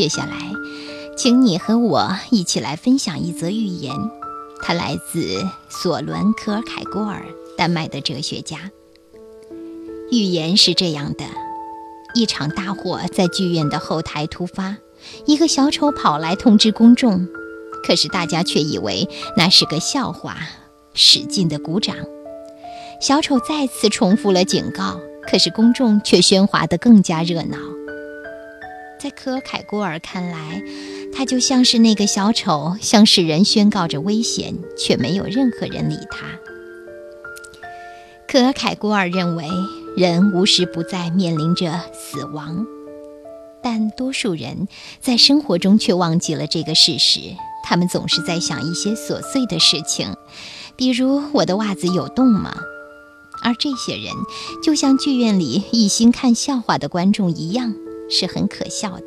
接下来，请你和我一起来分享一则寓言，它来自索伦·科尔凯郭尔，丹麦的哲学家。寓言是这样的：一场大火在剧院的后台突发，一个小丑跑来通知公众，可是大家却以为那是个笑话，使劲的鼓掌。小丑再次重复了警告，可是公众却喧哗得更加热闹。在科尔凯郭尔看来，他就像是那个小丑，向世人宣告着危险，却没有任何人理他。科尔凯郭尔认为，人无时不在面临着死亡，但多数人在生活中却忘记了这个事实。他们总是在想一些琐碎的事情，比如“我的袜子有洞吗？”而这些人，就像剧院里一心看笑话的观众一样。是很可笑的。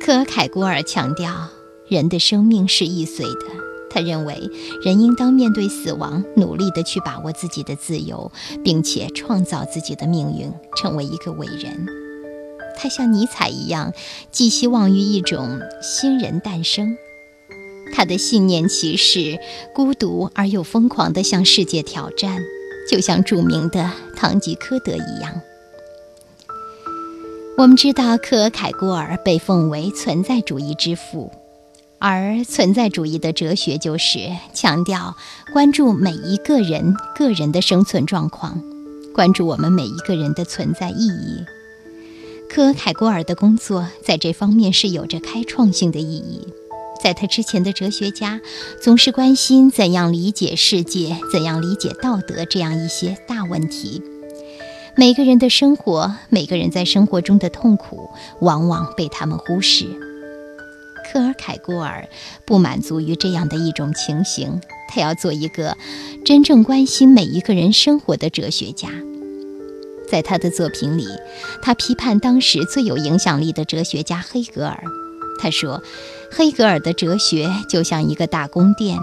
科尔凯郭尔强调，人的生命是易碎的。他认为，人应当面对死亡，努力地去把握自己的自由，并且创造自己的命运，成为一个伟人。他像尼采一样，寄希望于一种新人诞生。他的信念其实孤独而又疯狂地向世界挑战，就像著名的堂吉诃德一样。我们知道，科尔凯郭尔被奉为存在主义之父，而存在主义的哲学就是强调关注每一个人个人的生存状况，关注我们每一个人的存在意义。科尔凯郭尔的工作在这方面是有着开创性的意义。在他之前的哲学家总是关心怎样理解世界、怎样理解道德这样一些大问题。每个人的生活，每个人在生活中的痛苦，往往被他们忽视。科尔凯郭尔不满足于这样的一种情形，他要做一个真正关心每一个人生活的哲学家。在他的作品里，他批判当时最有影响力的哲学家黑格尔。他说，黑格尔的哲学就像一个大宫殿，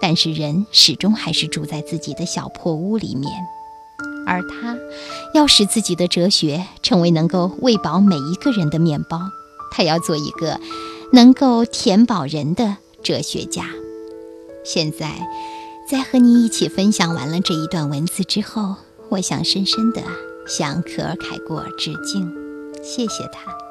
但是人始终还是住在自己的小破屋里面。而他要使自己的哲学成为能够喂饱每一个人的面包，他要做一个能够填饱人的哲学家。现在，在和你一起分享完了这一段文字之后，我想深深的向可尔凯郭尔致敬，谢谢他。